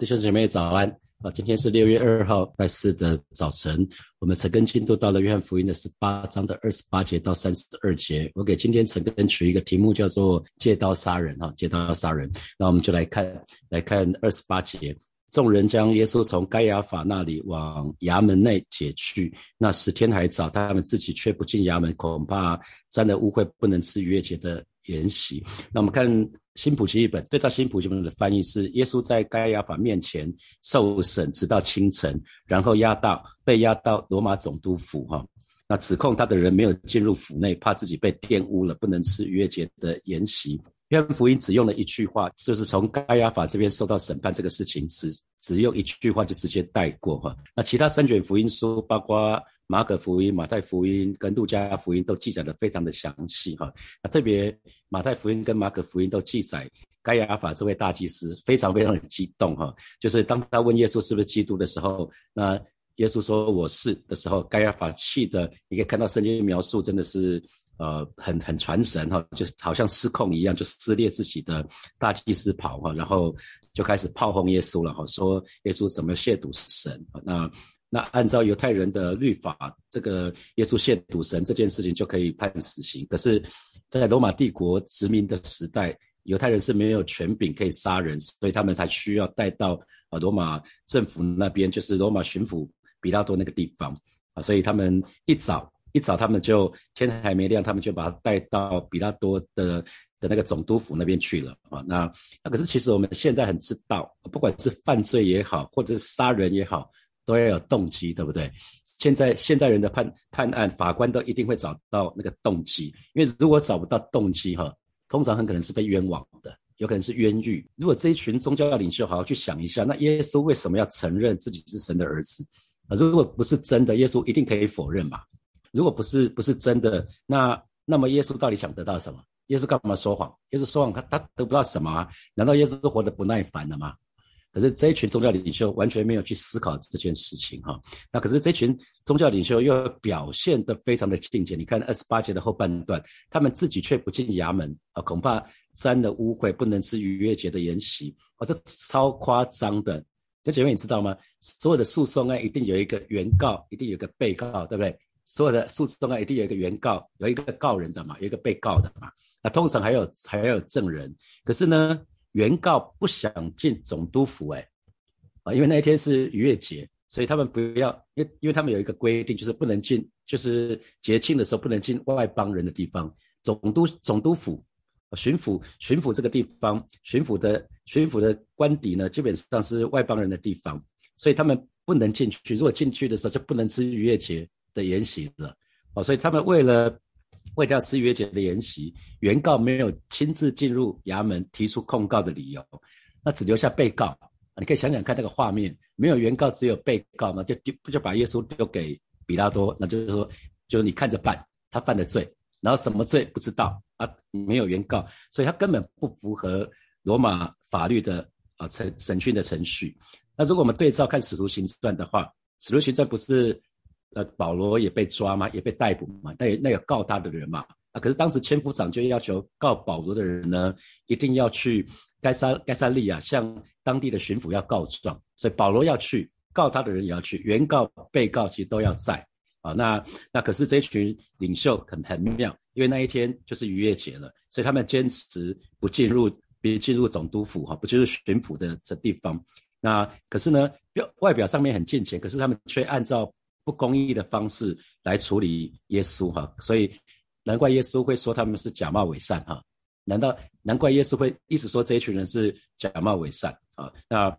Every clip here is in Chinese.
弟兄姐妹早安啊！今天是六月二号拜四的早晨，我们陈根进度到了约翰福音的十八章的二十八节到三十二节。我给今天陈根取一个题目，叫做“借刀杀人”哈，借刀杀人。那我们就来看来看二十八节。众人将耶稣从该亚法那里往衙门内解去。那时天还早，他们自己却不进衙门，恐怕沾了污秽，不能吃逾越节的筵席。那我们看新普及一本，对照新普奇本的翻译是：耶稣在该亚法面前受审，直到清晨，然后押到被押到罗马总督府哈。那指控他的人没有进入府内，怕自己被玷污了，不能吃逾越节的筵席。约翰福音只用了一句话，就是从该亚法这边受到审判这个事情，只只用一句话就直接带过哈。那其他三卷福音书，包括马可福音、马太福音跟路加福音，都记载的非常的详细哈。那特别马太福音跟马可福音都记载该亚法这位大祭司非常非常的激动哈，就是当他问耶稣是不是基督的时候，那耶稣说我是的时候，该亚法气的，你可以看到圣经描述真的是。呃，很很传神哈，就是好像失控一样，就撕裂自己的大祭司袍哈，然后就开始炮轰耶稣了哈，说耶稣怎么亵渎神那那按照犹太人的律法，这个耶稣亵渎神这件事情就可以判死刑。可是，在罗马帝国殖民的时代，犹太人是没有权柄可以杀人，所以他们才需要带到啊罗马政府那边，就是罗马巡抚比拉多那个地方啊，所以他们一早。一早，他们就天还没亮，他们就把他带到比拉多的的那个总督府那边去了啊。那那可是，其实我们现在很知道，不管是犯罪也好，或者是杀人也好，都要有动机，对不对？现在现在人的判判案，法官都一定会找到那个动机，因为如果找不到动机，哈，通常很可能是被冤枉的，有可能是冤狱。如果这一群宗教领袖好好去想一下，那耶稣为什么要承认自己是神的儿子啊？如果不是真的，耶稣一定可以否认嘛？如果不是不是真的，那那么耶稣到底想得到什么？耶稣干嘛说谎？耶稣说谎，他他得不到什么？难道耶稣都活得不耐烦了吗？可是这一群宗教领袖完全没有去思考这件事情哈。那可是这群宗教领袖又表现得非常的境界。你看二十八节的后半段，他们自己却不进衙门啊，恐怕沾了污秽，不能吃逾越节的筵席啊，这超夸张的。那姐妹你知道吗？所有的诉讼案一定有一个原告，一定有一个被告，对不对？所有的诉讼案一定有一个原告，有一个告人的嘛，有一个被告的嘛。那通常还有还要有证人。可是呢，原告不想进总督府，哎，啊，因为那一天是逾越节，所以他们不要，因为因为他们有一个规定，就是不能进，就是节庆的时候不能进外邦人的地方。总督总督府、巡抚巡抚这个地方，巡抚的巡抚的官邸呢，基本上是外邦人的地方，所以他们不能进去。如果进去的时候就不能吃逾越节。的筵席了，哦，所以他们为了为了要吃约节的筵席，原告没有亲自进入衙门提出控告的理由，那只留下被告。你可以想想看那个画面，没有原告，只有被告，那就丢不就把耶稣丢给比拉多，那就是说，就是你看着办，他犯的罪，然后什么罪不知道啊，没有原告，所以他根本不符合罗马法律的啊程审讯的程序。那如果我们对照看使徒行传的话，使徒行传不是。呃，保罗也被抓嘛，也被逮捕嘛，但那个告他的人嘛，啊，可是当时千夫长就要求告保罗的人呢，一定要去该沙该沙利亚向当地的巡抚要告状，所以保罗要去告他的人也要去，原告、被告其实都要在啊。那那可是这群领袖很很妙，因为那一天就是逾越节了，所以他们坚持不进入，不进入总督府哈，不进入巡抚的这地方。那可是呢，表外表上面很健全，可是他们却按照。不公义的方式来处理耶稣哈，所以难怪耶稣会说他们是假冒伪善哈。难道难怪耶稣会一直说这一群人是假冒伪善啊？那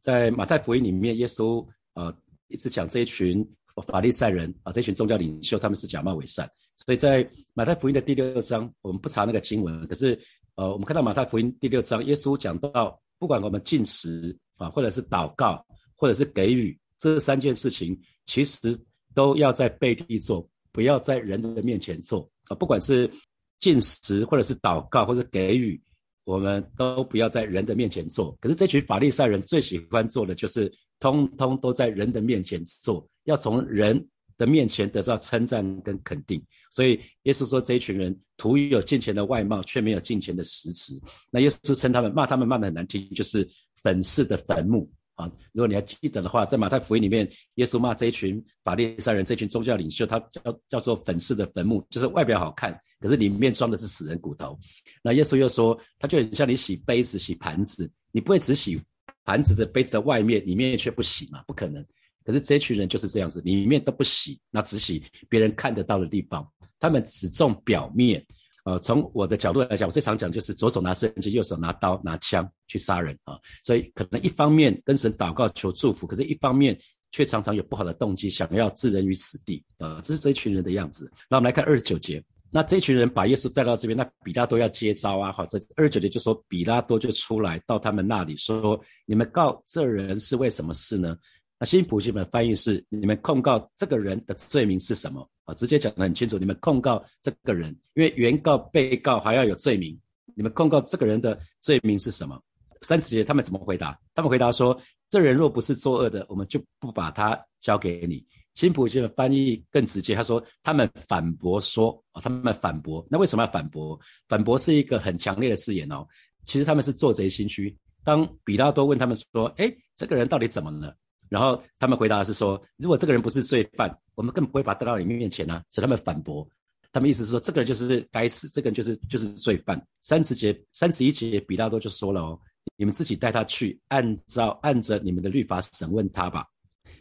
在马太福音里面，耶稣呃一直讲这一群法利赛人啊，这群宗教领袖他们是假冒伪善。所以在马太福音的第六章，我们不查那个经文，可是呃，我们看到马太福音第六章，耶稣讲到，不管我们进食啊，或者是祷告，或者是给予这三件事情。其实都要在背地做，不要在人的面前做啊！不管是进食，或者是祷告，或者给予，我们都不要在人的面前做。可是这群法利赛人最喜欢做的就是，通通都在人的面前做，要从人的面前得到称赞跟肯定。所以耶稣说，这一群人徒有金钱的外貌，却没有金钱的实质。那耶稣称他们骂他们骂的很难听，就是粉饰的坟墓啊。如果你还记得的话，在马太福音里面，耶稣骂这一群法利赛人，这群宗教领袖，他叫叫做粉饰的坟墓，就是外表好看，可是里面装的是死人骨头。那耶稣又说，他就很像你洗杯子、洗盘子，你不会只洗盘子的杯子的外面，里面却不洗嘛？不可能。可是这群人就是这样子，里面都不洗，那只洗别人看得到的地方，他们只重表面。呃，从我的角度来讲，我最常讲就是左手拿圣经，右手拿刀拿枪去杀人啊。所以可能一方面跟神祷告求祝福，可是一方面却常常有不好的动机，想要置人于死地。呃，这是这一群人的样子。那我们来看二十九节，那这一群人把耶稣带到这边，那比拉多要接招啊。好，这二十九节就说比拉多就出来到他们那里说：“你们告这人是为什么事呢？”那新普信本翻译是：你们控告这个人的罪名是什么？啊，直接讲得很清楚。你们控告这个人，因为原告、被告还要有罪名。你们控告这个人的罪名是什么？三十节他们怎么回答？他们回答说：这人若不是作恶的，我们就不把他交给你。新普信的翻译更直接，他说：他们反驳说：啊，他们反驳。那为什么要反驳？反驳是一个很强烈的字眼哦。其实他们是做贼心虚。当比拉多问他们说：哎，这个人到底怎么了？然后他们回答是说，如果这个人不是罪犯，我们根本不会把他带到你面前呢。所以他们反驳，他们意思是说，这个人就是该死，这个人就是就是罪犯。三十节、三十一节，比拉多就说了哦，你们自己带他去，按照按着你们的律法审问他吧。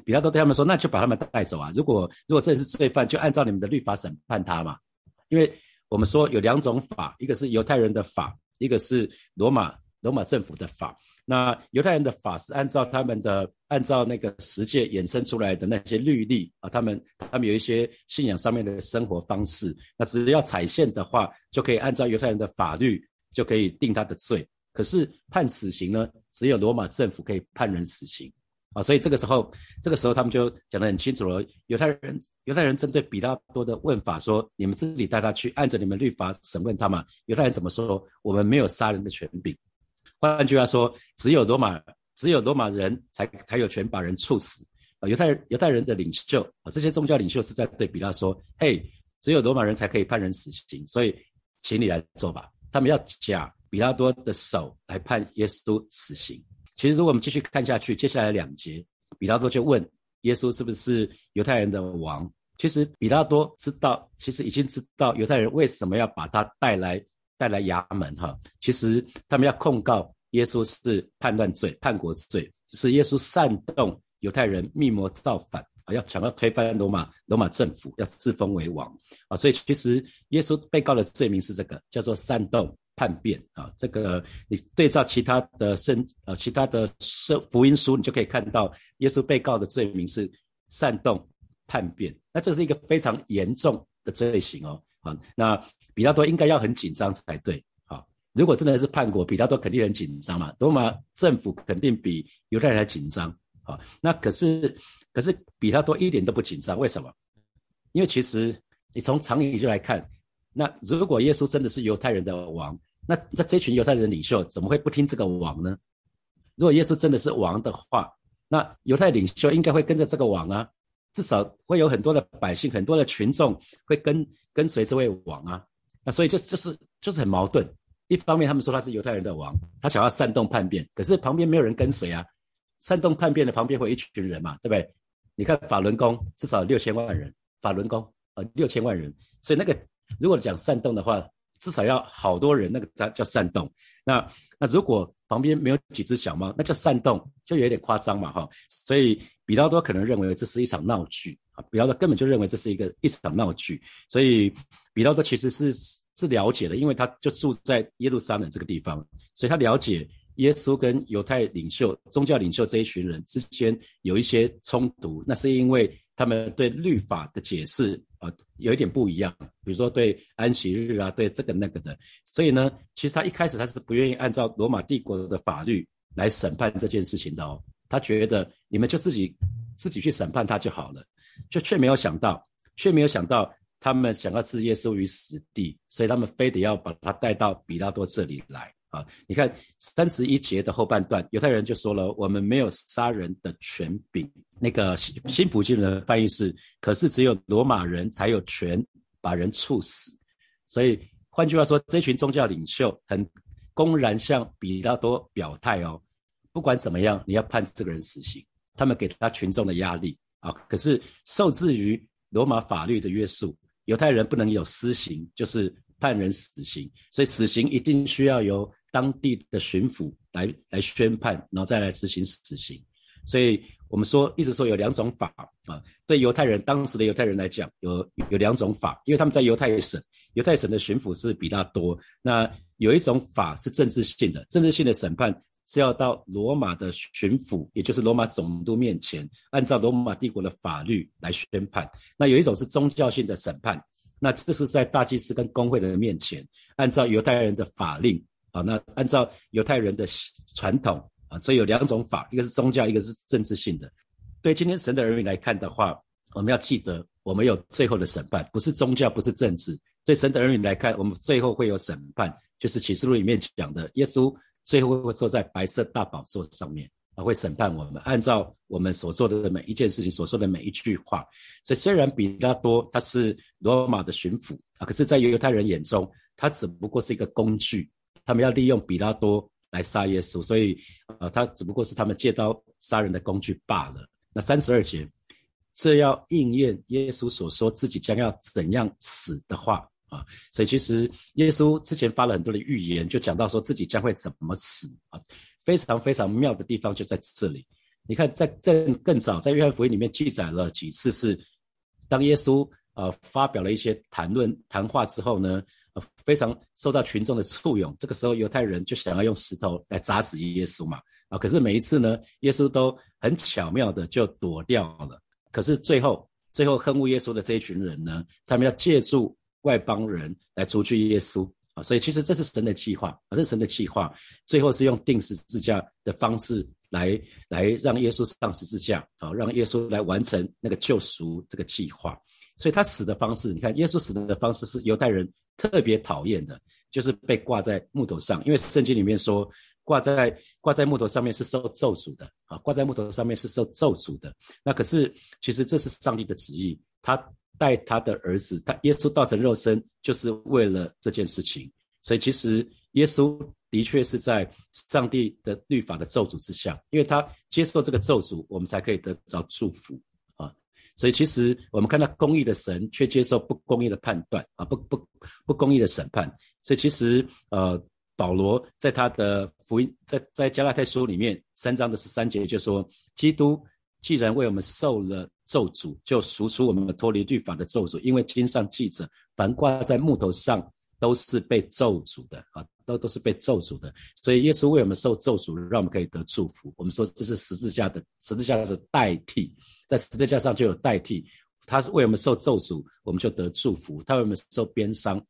比拉多对他们说，那就把他们带走啊。如果如果这是罪犯，就按照你们的律法审判他嘛。因为我们说有两种法，一个是犹太人的法，一个是罗马。罗马政府的法，那犹太人的法是按照他们的按照那个十诫衍生出来的那些律例啊，他们他们有一些信仰上面的生活方式，那只要踩线的话，就可以按照犹太人的法律就可以定他的罪。可是判死刑呢，只有罗马政府可以判人死刑啊，所以这个时候这个时候他们就讲得很清楚了。犹太人犹太人针对比拉多的问法说：“你们自己带他去，按着你们律法审问他嘛。”犹太人怎么说？我们没有杀人的权柄。换句话说，只有罗马，只有罗马人才才有权把人处死啊！犹太人，犹太人的领袖啊，这些宗教领袖是在对比拉说：“嘿，只有罗马人才可以判人死刑，所以请你来做吧。”他们要假比拉多的手来判耶稣死刑。其实，如果我们继续看下去，接下来两节，比拉多就问耶稣是不是犹太人的王？其实，比拉多知道，其实已经知道犹太人为什么要把他带来。带来衙门哈，其实他们要控告耶稣是叛乱罪、叛国罪，是耶稣煽动犹太人密谋造反啊，要想要推翻罗马罗马政府，要自封为王啊，所以其实耶稣被告的罪名是这个，叫做煽动叛变啊。这个你对照其他的圣呃其他的圣福音书，你就可以看到耶稣被告的罪名是煽动叛变，那这是一个非常严重的罪行哦。啊，那比拉多应该要很紧张才对。好，如果真的是叛国，比拉多肯定很紧张嘛。罗马政府肯定比犹太人还紧张。好，那可是可是比拉多一点都不紧张，为什么？因为其实你从常理就来看，那如果耶稣真的是犹太人的王，那那这群犹太人领袖怎么会不听这个王呢？如果耶稣真的是王的话，那犹太领袖应该会跟着这个王啊。至少会有很多的百姓、很多的群众会跟跟随这位王啊，那所以就就是就是很矛盾。一方面他们说他是犹太人的王，他想要煽动叛变，可是旁边没有人跟随啊。煽动叛变的旁边会一群人嘛，对不对？你看法轮功至少六千万人，法轮功呃六千万人，所以那个如果讲煽动的话，至少要好多人，那个叫叫煽动。那那如果旁边没有几只小猫，那叫煽动，就有点夸张嘛，哈。所以比较多可能认为这是一场闹剧啊，比较多根本就认为这是一个一场闹剧。所以比较多其实是是了解的，因为他就住在耶路撒冷这个地方，所以他了解耶稣跟犹太领袖、宗教领袖这一群人之间有一些冲突，那是因为他们对律法的解释。啊，有一点不一样，比如说对安息日啊，对这个那个的，所以呢，其实他一开始他是不愿意按照罗马帝国的法律来审判这件事情的哦，他觉得你们就自己自己去审判他就好了，就却没有想到，却没有想到他们想要置耶稣于死地，所以他们非得要把他带到比拉多这里来啊！你看三十一节的后半段，犹太人就说了，我们没有杀人的权柄。那个新新普京的翻译是，可是只有罗马人才有权把人处死，所以换句话说，这群宗教领袖很公然向比拉多表态哦，不管怎么样，你要判这个人死刑。他们给他群众的压力啊，可是受制于罗马法律的约束，犹太人不能有私刑，就是判人死刑，所以死刑一定需要由当地的巡抚来来宣判，然后再来执行死刑。所以我们说，一直说有两种法啊，对犹太人当时的犹太人来讲，有有两种法，因为他们在犹太省，犹太省的巡抚是比较多，那有一种法是政治性的，政治性的审判。是要到罗马的巡抚，也就是罗马总督面前，按照罗马帝国的法律来宣判。那有一种是宗教性的审判，那这是在大祭司跟公会的面前，按照犹太人的法令啊，那按照犹太人的传统啊，所以有两种法，一个是宗教，一个是政治性的。对今天神的儿女来看的话，我们要记得，我们有最后的审判，不是宗教，不是政治。对神的儿女来看，我们最后会有审判，就是启示录里面讲的耶稣。最后会坐在白色大宝座上面，啊，会审判我们，按照我们所做的每一件事情，所说的每一句话。所以虽然比拉多他是罗马的巡抚啊，可是，在犹太人眼中，他只不过是一个工具，他们要利用比拉多来杀耶稣，所以，啊，他只不过是他们借刀杀人的工具罢了。那三十二节，这要应验耶稣所说自己将要怎样死的话。啊，所以其实耶稣之前发了很多的预言，就讲到说自己将会怎么死啊，非常非常妙的地方就在这里。你看，在更更早，在约翰福音里面记载了几次是，当耶稣呃发表了一些谈论谈话之后呢，呃非常受到群众的簇拥，这个时候犹太人就想要用石头来砸死耶稣嘛，啊，可是每一次呢，耶稣都很巧妙的就躲掉了。可是最后，最后恨恶耶稣的这一群人呢，他们要借助。外邦人来逐去耶稣啊，所以其实这是神的计划啊，这是神的计划，最后是用钉十字架的方式来来让耶稣上十字架啊，让耶稣来完成那个救赎这个计划。所以他死的方式，你看耶稣死的方式是犹太人特别讨厌的，就是被挂在木头上，因为圣经里面说挂在挂在木头上面是受咒诅的啊，挂在木头上面是受咒诅的。那可是其实这是上帝的旨意，他。带他的儿子，他耶稣道成肉身，就是为了这件事情。所以其实耶稣的确是在上帝的律法的咒诅之下，因为他接受这个咒诅，我们才可以得到祝福啊。所以其实我们看到公义的神，却接受不公义的判断啊，不不不公义的审判。所以其实呃，保罗在他的福音，在在加拉太书里面三章的十三节就说，基督既然为我们受了。咒诅就赎出我们脱离律法的咒诅，因为经上记着，凡挂在木头上都是被咒诅的啊，都都是被咒诅的。所以耶稣为我们受咒诅，让我们可以得祝福。我们说这是十字架的，十字架是代替，在十字架上就有代替，他是为我们受咒诅，我们就得祝福；他为我们受鞭伤。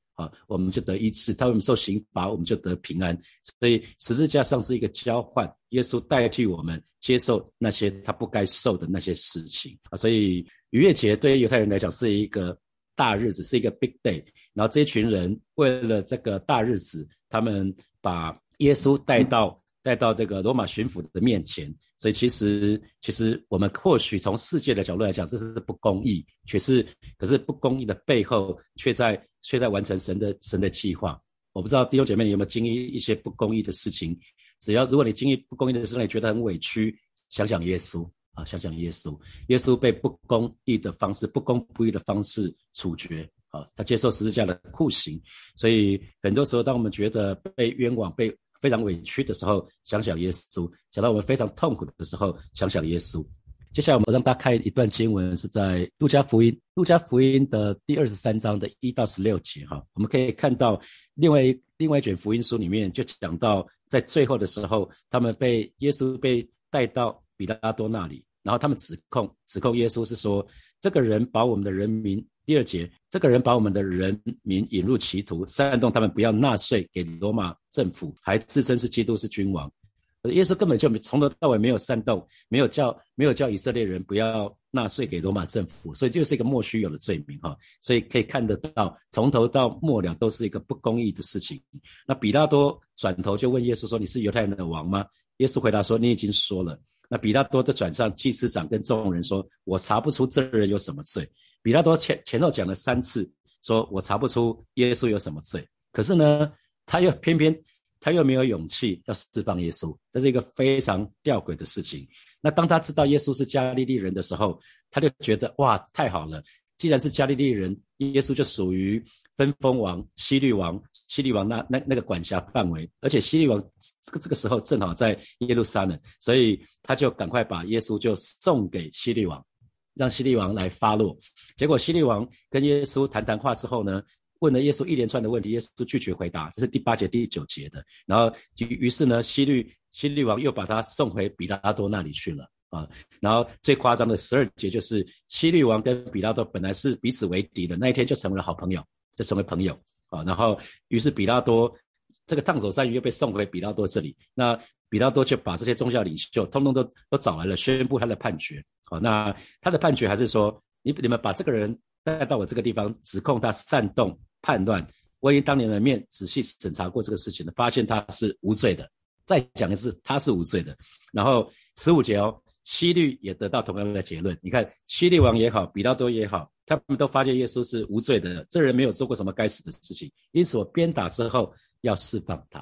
我们就得一次；他为我们受刑罚，我们就得平安。所以十字架上是一个交换，耶稣代替我们接受那些他不该受的那些事情啊。所以逾越节对于犹太人来讲是一个大日子，是一个 big day。然后这一群人为了这个大日子，他们把耶稣带到带到这个罗马巡抚的面前。所以其实，其实我们或许从世界的角度来讲，这是不公义，却是可是不公义的背后，却在却在完成神的神的计划。我不知道弟兄姐妹你有没有经历一些不公义的事情？只要如果你经历不公义的事情，你觉得很委屈，想想耶稣啊，想想耶稣，耶稣被不公义的方式、不公不义的方式处决啊，他接受十字架的酷刑。所以很多时候，当我们觉得被冤枉、被非常委屈的时候，想想耶稣；想到我们非常痛苦的时候，想想耶稣。接下来我们让大家看一段经文，是在路加福音，路加福音的第二十三章的一到十六节。哈，我们可以看到另外另外一卷福音书里面就讲到，在最后的时候，他们被耶稣被带到比拉多那里，然后他们指控指控耶稣是说，这个人把我们的人民。第二节，这个人把我们的人民引入歧途，煽动他们不要纳税给罗马政府，还自称是基督是君王。耶稣根本就没从头到尾没有煽动，没有叫没有叫以色列人不要纳税给罗马政府，所以就是一个莫须有的罪名哈。所以可以看得到，从头到末了都是一个不公义的事情。那比拉多转头就问耶稣说：“你是犹太人的王吗？”耶稣回答说：“你已经说了。”那比拉多的转向祭司长跟众人说：“我查不出这人有什么罪。”比拉多前前头讲了三次，说我查不出耶稣有什么罪，可是呢，他又偏偏他又没有勇气要释放耶稣，这是一个非常吊诡的事情。那当他知道耶稣是加利利人的时候，他就觉得哇，太好了！既然是加利利人，耶稣就属于分封王西律王，西律王那那那个管辖范围，而且西律王这个这个时候正好在耶路撒冷，所以他就赶快把耶稣就送给西律王，让西律王来发落。结果西律王跟耶稣谈谈话之后呢？问了耶稣一连串的问题，耶稣都拒绝回答，这是第八节、第九节的。然后于是呢，希律希律王又把他送回比拉多那里去了啊。然后最夸张的十二节就是希律王跟比拉多本来是彼此为敌的，那一天就成为了好朋友，就成为朋友啊。然后于是比拉多这个烫手山芋又被送回比拉多这里，那比拉多就把这些宗教领袖通通都都找来了，宣布他的判决。好，那他的判决还是说，你你们把这个人带到我这个地方，指控他煽动。判断，我以当年的面仔细审查过这个事情的，发现他是无罪的。再讲的是，他是无罪的。然后十五节哦，希律也得到同样的结论。你看，希律王也好，比拉多也好，他们都发现耶稣是无罪的，这人没有做过什么该死的事情，因此我鞭打之后要释放他。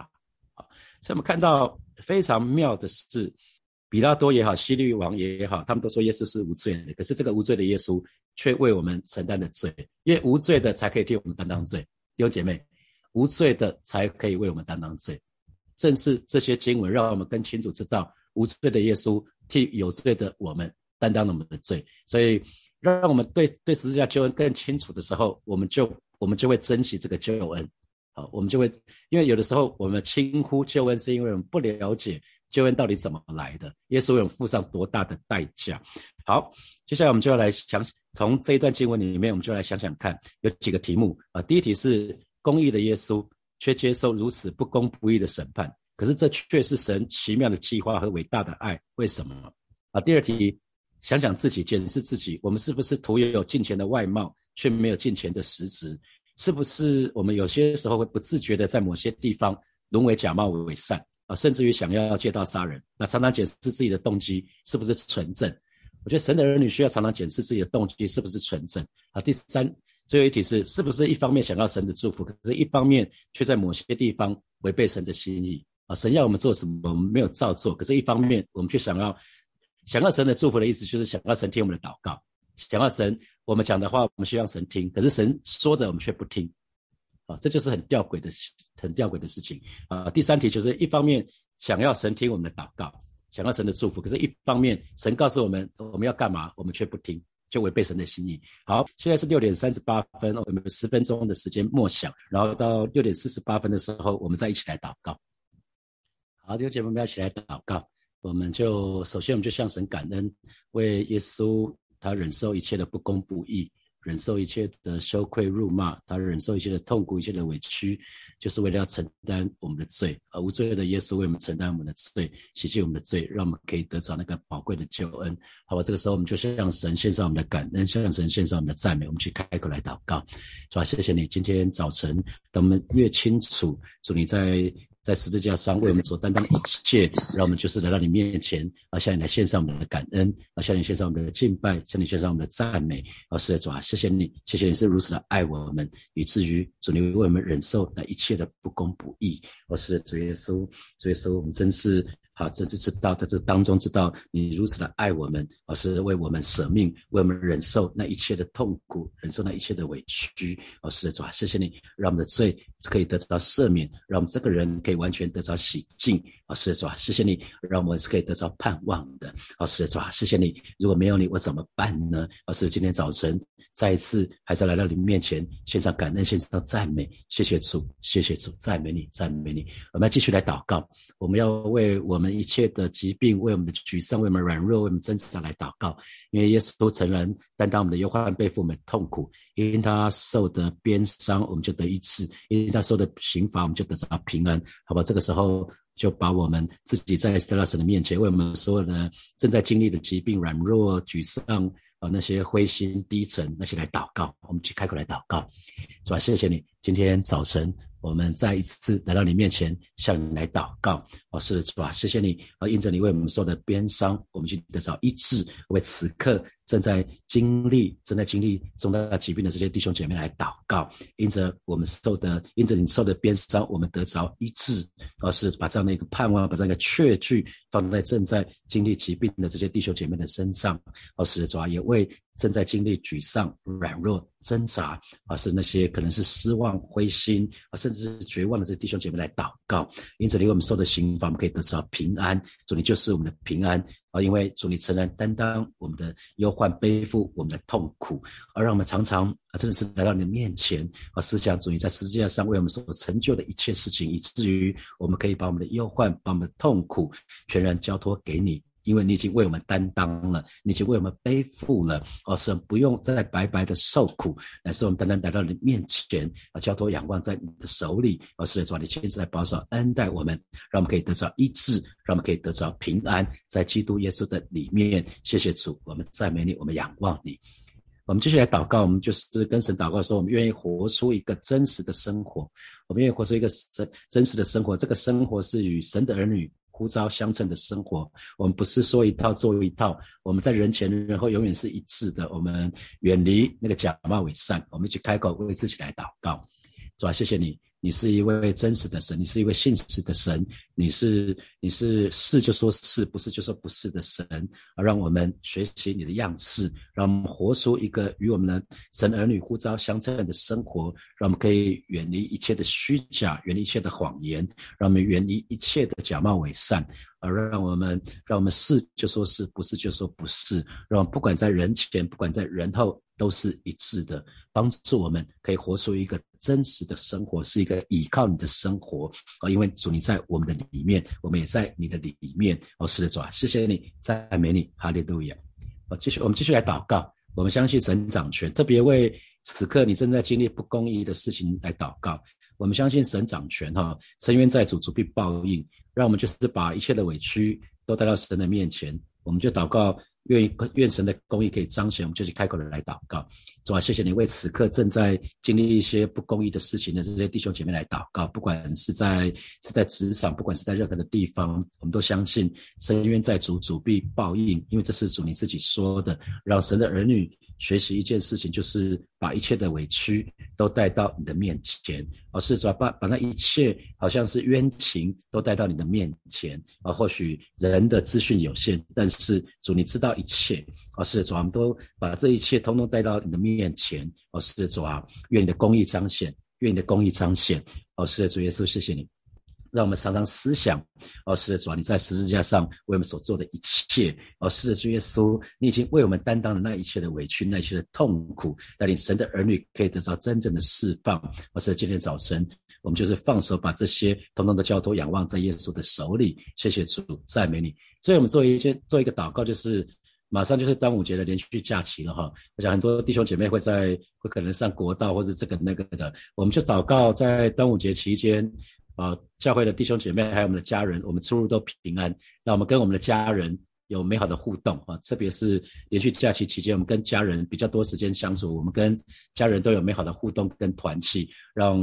好，所以我们看到非常妙的是，比拉多也好，希律王也好，他们都说耶稣是无罪的，可是这个无罪的耶稣。却为我们承担的罪，因为无罪的才可以替我们担当罪。弟兄姐妹，无罪的才可以为我们担当罪。正是这些经文，让我们更清楚知道，无罪的耶稣替有罪的我们担当了我们的罪。所以，让我们对对十字架救恩更清楚的时候，我们就我们就会珍惜这个救恩。好，我们就会，因为有的时候我们轻忽救恩，是因为我们不了解救恩到底怎么来的，耶稣有付上多大的代价。好，接下来我们就要来想。从这一段经文里面，我们就来想想看，有几个题目啊。第一题是公义的耶稣却接受如此不公不义的审判，可是这却是神奇妙的计划和伟大的爱，为什么啊？第二题，想想自己，检视自己，我们是不是徒有金钱的外貌，却没有金钱的实质？是不是我们有些时候会不自觉的在某些地方沦为假冒伪善啊，甚至于想要借刀杀人？那常常检视自己的动机是不是纯正？我觉得神的儿女需要常常检视自己的动机是不是纯正啊。第三，最后一题是，是不是一方面想要神的祝福，可是一方面却在某些地方违背神的心意啊？神要我们做什么，我们没有照做，可是一方面我们却想要想要神的祝福的意思，就是想要神听我们的祷告，想要神我们讲的话，我们希望神听，可是神说的我们却不听啊，这就是很吊诡的很吊诡的事情啊。第三题就是一方面想要神听我们的祷告。想要神的祝福，可是一方面神告诉我们我们要干嘛，我们却不听，就违背神的心意。好，现在是六点三十八分，我们十分钟的时间默想，然后到六点四十八分的时候，我们再一起来祷告。好，弟兄姐妹们，一起来祷告。我们就首先我们就向神感恩，为耶稣他忍受一切的不公不义。忍受一切的羞愧辱骂，他忍受一切的痛苦、一切的委屈，就是为了要承担我们的罪。而无罪的耶稣为我们承担我们的罪，洗净我们的罪，让我们可以得着那个宝贵的救恩。好吧，这个时候我们就向神献上我们的感恩，向神献上我们的赞美。我们去开口来祷告，是吧？谢谢你，今天早晨，等我们越清楚，主你在。在十字架上为我们所担当的一切，让我们就是来到你面前啊，向你来献上我们的感恩啊，向你献上我们的敬拜，向你献上我们的赞美啊，是的主啊，谢谢你，谢谢你是如此的爱我们，以至于主你为我们忍受那一切的不公不义。我是主耶稣，主耶稣，我们真是。好，这次知道在这当中知道你如此的爱我们，而是为我们舍命，为我们忍受那一切的痛苦，忍受那一切的委屈。哦，是的，主啊，谢谢你，让我们的罪可以得到赦免，让我们这个人可以完全得到洗净。哦，是的，主啊，谢谢你，让我们是可以得到盼望的。哦，是的，主啊，谢谢你，如果没有你，我怎么办呢？哦，是今天早晨。再一次，还是来到你面前，献上感恩，献上赞美，谢谢主，谢谢主，赞美你，赞美你。我们要继续来祷告，我们要为我们一切的疾病，为我们的沮丧，为我们软弱，为我们真实来祷告。因为耶稣都承认担当我们的忧患，背负我们的痛苦，因他受的鞭伤，我们就得一次；因他受的刑罚，我们就得着平安。好吧，这个时候就把我们自己在斯拉神的面前，为我们所有的正在经历的疾病、软弱、沮丧。啊，那些灰心低沉那些来祷告，我们去开口来祷告，是吧？谢谢你，今天早晨我们再一次来到你面前，向你来祷告。哦，是的，主啊，谢谢你，啊，因着你为我们受的鞭伤，我们去得到医治。为此刻正在经历、正在经历重大疾病的这些弟兄姐妹来祷告。因着我们受的，因着你受的鞭伤，我们得着医治。而是把这样的一个盼望，把这样一个确据放在正在经历疾病的这些弟兄姐妹的身上。哦，是的，主啊，也为。正在经历沮丧、软弱、挣扎，而是那些可能是失望、灰心啊，甚至是绝望的这弟兄姐妹来祷告。因此，为我们受的刑罚，我们可以得到平安。主，你就是我们的平安啊！因为主，你承认担当我们的忧患，背负我们的痛苦，而让我们常常啊，真的是来到你的面前啊，思想主你在世界上为我们所成就的一切事情，以至于我们可以把我们的忧患、把我们的痛苦全然交托给你。因为你已经为我们担当了，你已经为我们背负了，而是不用再白白的受苦，而是我们单单来到你面前，啊，交托仰望在你的手里，而是主你亲自来保守恩待我们，让我们可以得到医治，让我们可以得到平安，在基督耶稣的里面。谢谢主，我们赞美你，我们仰望你。我们继续来祷告，我们就是跟神祷告说，我们愿意活出一个真实的生活，我们愿意活出一个真真实的生活，这个生活是与神的儿女。呼召相称的生活，我们不是说一套做一套，我们在人前人后永远是一致的。我们远离那个假冒伪善，我们一起开口为自己来祷告，主啊，谢谢你。你是一位真实的神，你是一位信实的神，你是你是是就说是不是就说不是的神，而让我们学习你的样式，让我们活出一个与我们的神儿女呼召相称的生活，让我们可以远离一切的虚假，远离一切的谎言，让我们远离一切的假冒伪善。而让我们，让我们是就说是不是就说不是，让不管在人前，不管在人后，都是一致的，帮助我们可以活出一个真实的生活，是一个依靠你的生活啊！因为主你在我们的里面，我们也在你的里面哦，是的主啊，谢谢你，赞美你，哈利路亚！我继续，我们继续来祷告，我们相信神掌权，特别为此刻你正在经历不公义的事情来祷告。我们相信神掌权哈，深渊在主，主必报应。让我们就是把一切的委屈都带到神的面前，我们就祷告，愿意愿神的公义可以彰显，我们就去开口的来祷告。主啊，谢谢你为此刻正在经历一些不公义的事情的这些弟兄姐妹来祷告，不管是在是在职场，不管是在任何的地方，我们都相信深渊在主，主必报应，因为这是主你自己说的，让神的儿女。学习一件事情，就是把一切的委屈都带到你的面前，而是把把把那一切好像是冤情都带到你的面前。啊，或许人的资讯有限，但是主你知道一切。而是主，我们都把这一切通通带到你的面前。而是主啊，愿你的公义彰显，愿你的公义彰显。而是的主耶稣，谢谢你。让我们常常思想，哦，是的主啊，你在十字架上为我们所做的一切，哦，是的主耶稣，你已经为我们担当了那一切的委屈，那一切的痛苦，带领神的儿女可以得到真正的释放。而是今天早晨，我们就是放手，把这些统统的交托仰望在耶稣的手里。谢谢主，赞美你。所以我们做一件做一个祷告，就是马上就是端午节的连续假期了哈。我想很多弟兄姐妹会在会可能上国道或者这个那个的，我们就祷告在端午节期间。啊，教会的弟兄姐妹还有我们的家人，我们出入都平安。那我们跟我们的家人有美好的互动啊，特别是连续假期期间，我们跟家人比较多时间相处，我们跟家人都有美好的互动跟团契，让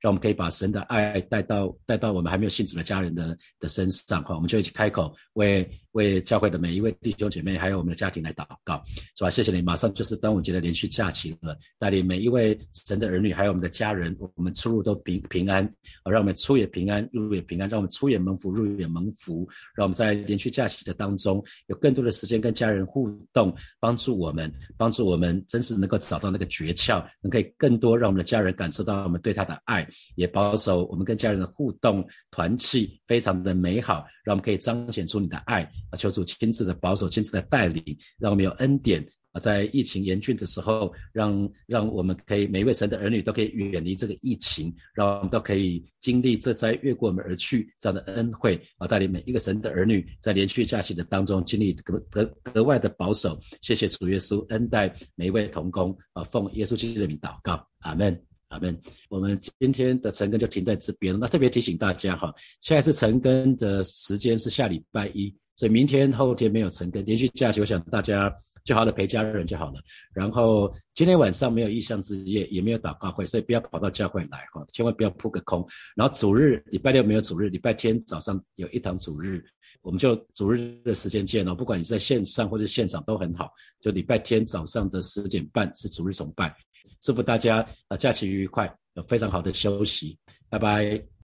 让我们可以把神的爱带到带到我们还没有信主的家人的的身上哈，我们就一起开口为。为教会的每一位弟兄姐妹，还有我们的家庭来祷告，是吧？谢谢你，马上就是端午节的连续假期了，带领每一位神的儿女，还有我们的家人，我们出入都平平安，啊，让我们出也平安，入也平安，让我们出也蒙福，入也蒙福，让我们在连续假期的当中有更多的时间跟家人互动，帮助我们，帮助我们，真是能够找到那个诀窍，能可以更多让我们的家人感受到我们对他的爱，也保守我们跟家人的互动团契非常的美好，让我们可以彰显出你的爱。啊，求主亲自的保守，亲自的带领，让我们有恩典啊，在疫情严峻的时候，让让我们可以每一位神的儿女都可以远离这个疫情，让我们都可以经历这灾越过我们而去这样的恩惠啊，带领每一个神的儿女在连续假期的当中经历格格格外的保守。谢谢主耶稣恩待每一位同工啊，奉耶稣基督的名祷告，阿门。阿门。我们今天的晨更就停在这边。那特别提醒大家哈，下一次晨更的时间是下礼拜一。所以明天后天没有晨更，连续假期，我想大家就好了陪家人就好了。然后今天晚上没有意向之夜，也没有祷告会，所以不要跑到教会来哈，千万不要扑个空。然后主日礼拜六没有主日，礼拜天早上有一堂主日，我们就主日的时间见哦。不管你在线上或者现场都很好，就礼拜天早上的十点半是主日崇拜。祝福大家啊，假期愉快，有非常好的休息，拜拜。